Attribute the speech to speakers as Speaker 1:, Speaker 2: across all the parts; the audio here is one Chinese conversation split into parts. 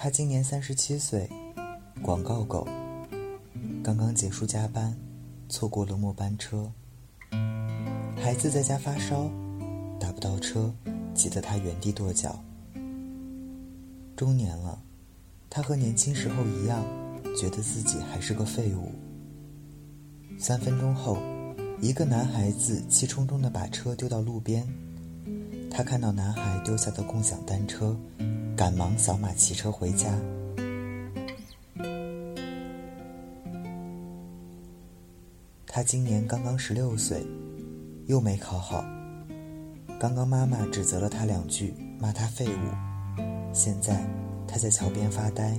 Speaker 1: 他今年三十七岁，广告狗。刚刚结束加班，错过了末班车。孩子在家发烧，打不到车，急得他原地跺脚。中年了，他和年轻时候一样，觉得自己还是个废物。三分钟后，一个男孩子气冲冲地把车丢到路边。他看到男孩丢下的共享单车，赶忙扫码骑车回家。他今年刚刚十六岁，又没考好。刚刚妈妈指责了他两句，骂他废物。现在他在桥边发呆。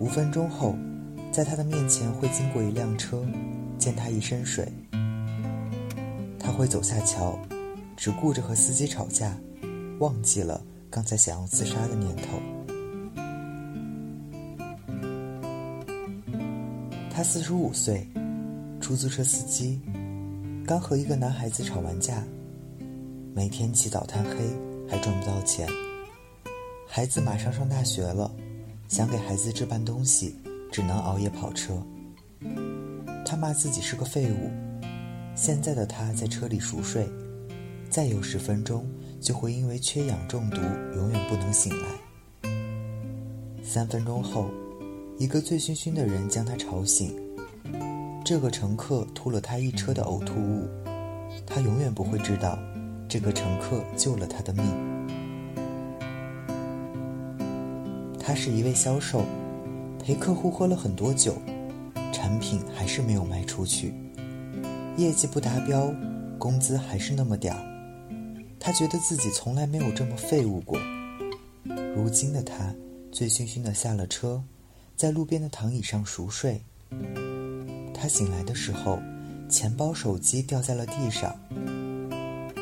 Speaker 1: 五分钟后，在他的面前会经过一辆车，溅他一身水。他会走下桥。只顾着和司机吵架，忘记了刚才想要自杀的念头。他四十五岁，出租车司机，刚和一个男孩子吵完架，每天起早贪黑，还赚不到钱。孩子马上上大学了，想给孩子置办东西，只能熬夜跑车。他骂自己是个废物。现在的他在车里熟睡。再有十分钟，就会因为缺氧中毒，永远不能醒来。三分钟后，一个醉醺醺的人将他吵醒。这个乘客吐了他一车的呕吐物，他永远不会知道，这个乘客救了他的命。他是一位销售，陪客户喝了很多酒，产品还是没有卖出去，业绩不达标，工资还是那么点儿。他觉得自己从来没有这么废物过。如今的他，醉醺醺的下了车，在路边的躺椅上熟睡。他醒来的时候，钱包、手机掉在了地上。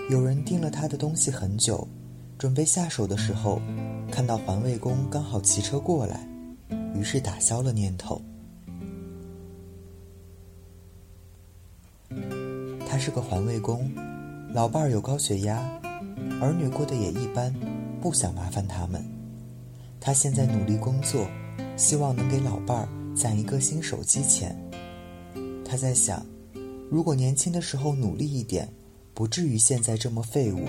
Speaker 1: 有人盯了他的东西很久，准备下手的时候，看到环卫工刚好骑车过来，于是打消了念头。他是个环卫工，老伴儿有高血压。儿女过得也一般，不想麻烦他们。他现在努力工作，希望能给老伴儿攒一个新手机钱。他在想，如果年轻的时候努力一点，不至于现在这么废物。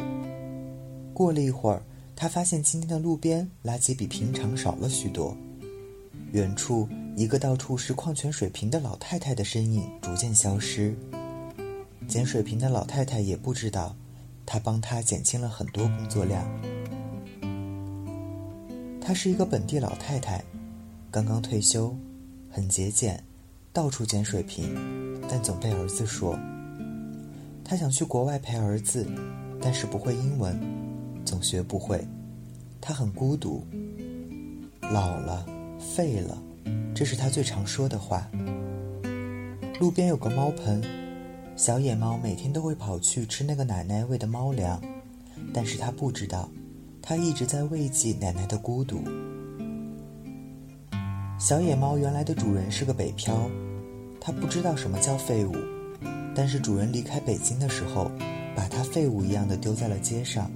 Speaker 1: 过了一会儿，他发现今天的路边垃圾比平常少了许多。远处一个到处是矿泉水瓶的老太太的身影逐渐消失。捡水瓶的老太太也不知道。他帮他减轻了很多工作量。她是一个本地老太太，刚刚退休，很节俭，到处捡水瓶，但总被儿子说。她想去国外陪儿子，但是不会英文，总学不会。她很孤独，老了，废了，这是她最常说的话。路边有个猫盆。小野猫每天都会跑去吃那个奶奶喂的猫粮，但是它不知道，它一直在慰藉奶奶的孤独。小野猫原来的主人是个北漂，它不知道什么叫废物，但是主人离开北京的时候，把它废物一样的丢在了街上。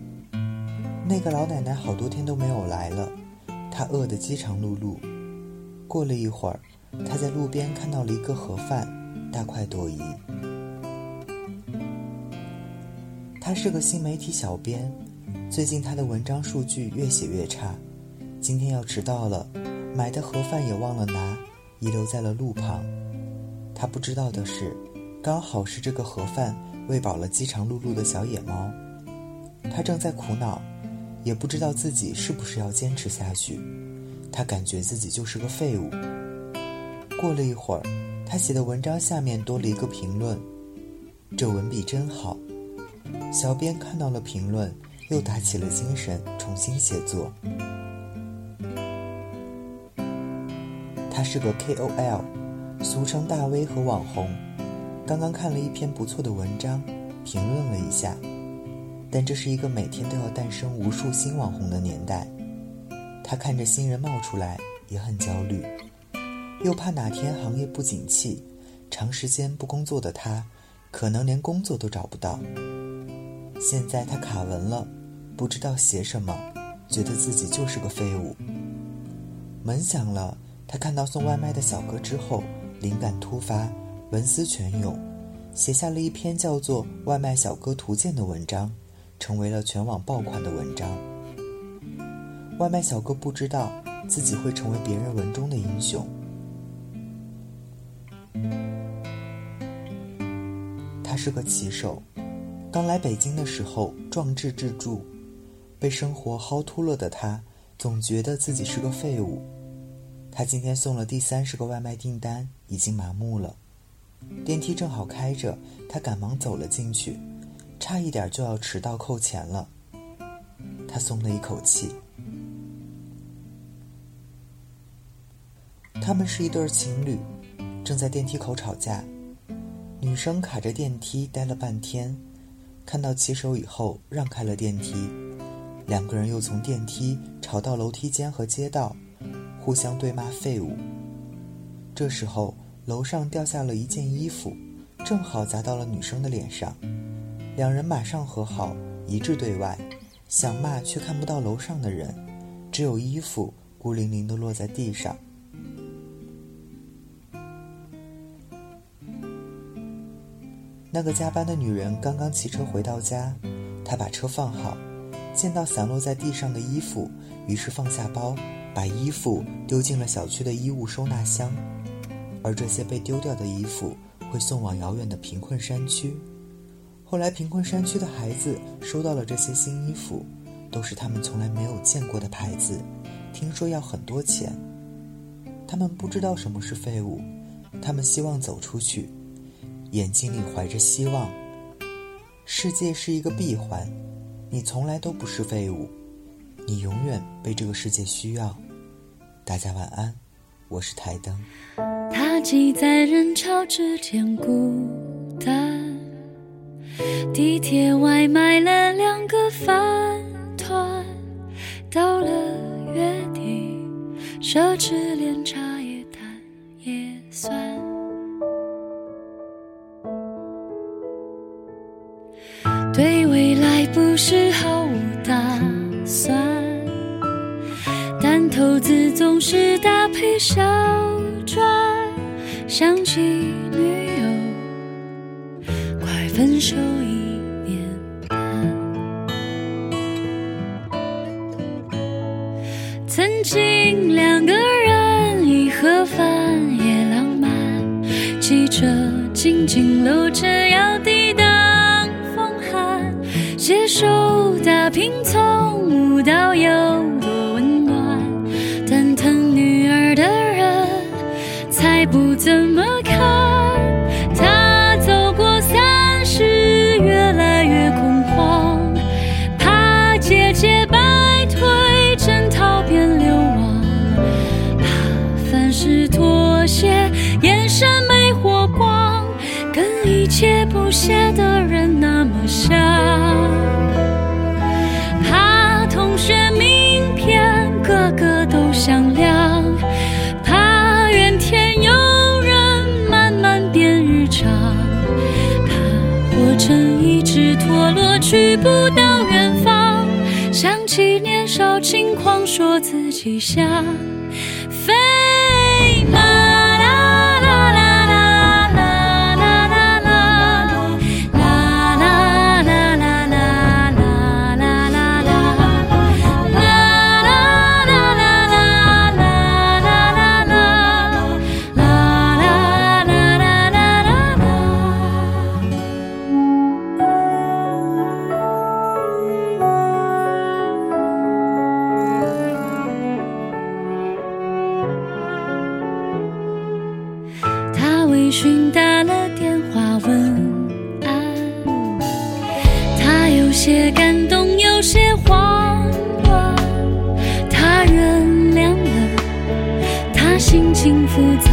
Speaker 1: 那个老奶奶好多天都没有来了，她饿得饥肠辘辘。过了一会儿，她在路边看到了一个盒饭，大快朵颐。他是个新媒体小编，最近他的文章数据越写越差。今天要迟到了，买的盒饭也忘了拿，遗留在了路旁。他不知道的是，刚好是这个盒饭喂饱了饥肠辘辘的小野猫。他正在苦恼，也不知道自己是不是要坚持下去。他感觉自己就是个废物。过了一会儿，他写的文章下面多了一个评论：“这文笔真好。”小编看到了评论，又打起了精神，重新写作。他是个 KOL，俗称大 V 和网红。刚刚看了一篇不错的文章，评论了一下。但这是一个每天都要诞生无数新网红的年代。他看着新人冒出来，也很焦虑，又怕哪天行业不景气，长时间不工作的他，可能连工作都找不到。现在他卡文了，不知道写什么，觉得自己就是个废物。门响了，他看到送外卖的小哥之后，灵感突发，文思泉涌，写下了一篇叫做《外卖小哥图鉴》的文章，成为了全网爆款的文章。外卖小哥不知道自己会成为别人文中的英雄。他是个骑手，刚来北京的时候壮志志著，被生活薅秃了的他，总觉得自己是个废物。他今天送了第三十个外卖订单，已经麻木了。电梯正好开着，他赶忙走了进去，差一点就要迟到扣钱了。他松了一口气。他们是一对情侣，正在电梯口吵架。女生卡着电梯待了半天，看到骑手以后让开了电梯，两个人又从电梯吵到楼梯间和街道，互相对骂废物。这时候楼上掉下了一件衣服，正好砸到了女生的脸上，两人马上和好，一致对外，想骂却看不到楼上的人，只有衣服孤零零地落在地上。那个加班的女人刚刚骑车回到家，她把车放好，见到散落在地上的衣服，于是放下包，把衣服丢进了小区的衣物收纳箱。而这些被丢掉的衣服会送往遥远的贫困山区。后来，贫困山区的孩子收到了这些新衣服，都是他们从来没有见过的牌子，听说要很多钱。他们不知道什么是废物，他们希望走出去。眼睛里怀着希望。世界是一个闭环，你从来都不是废物，你永远被这个世界需要。大家晚安，我是台灯。
Speaker 2: 他挤在人潮之间孤单，地铁外买了两个饭团，到了月底，奢侈连茶叶蛋也算。有时毫无打算，但投资总是搭配小赚。想起女友，快分手一年半。曾经两个人一盒饭也浪漫，记着紧紧搂着要手。打拼，从无到有多温暖。但疼女儿的人才不怎么看。他走过三十，越来越恐慌，怕姐姐败退，征讨变流亡，怕凡事妥协，眼神没火光，跟一切不屑的去不到远方。想起年少轻狂，说自己像讯打了电话问安，他有些感动，有些慌乱。他原谅了他心情复杂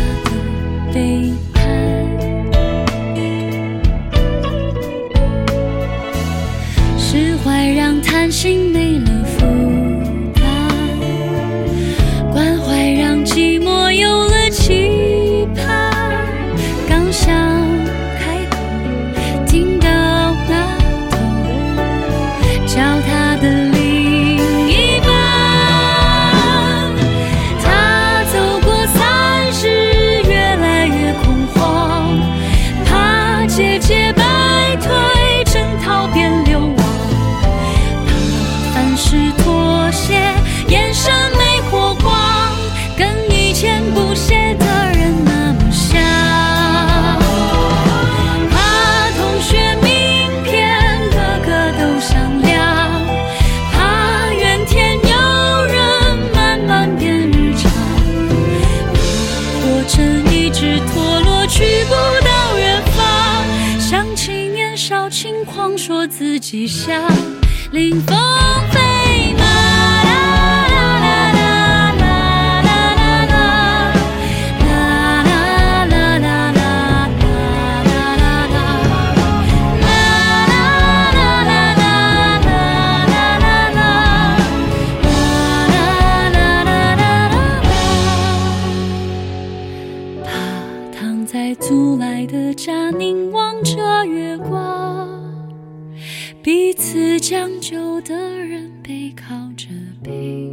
Speaker 2: 彼此将就的人背靠着背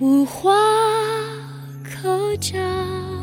Speaker 2: 无话可讲。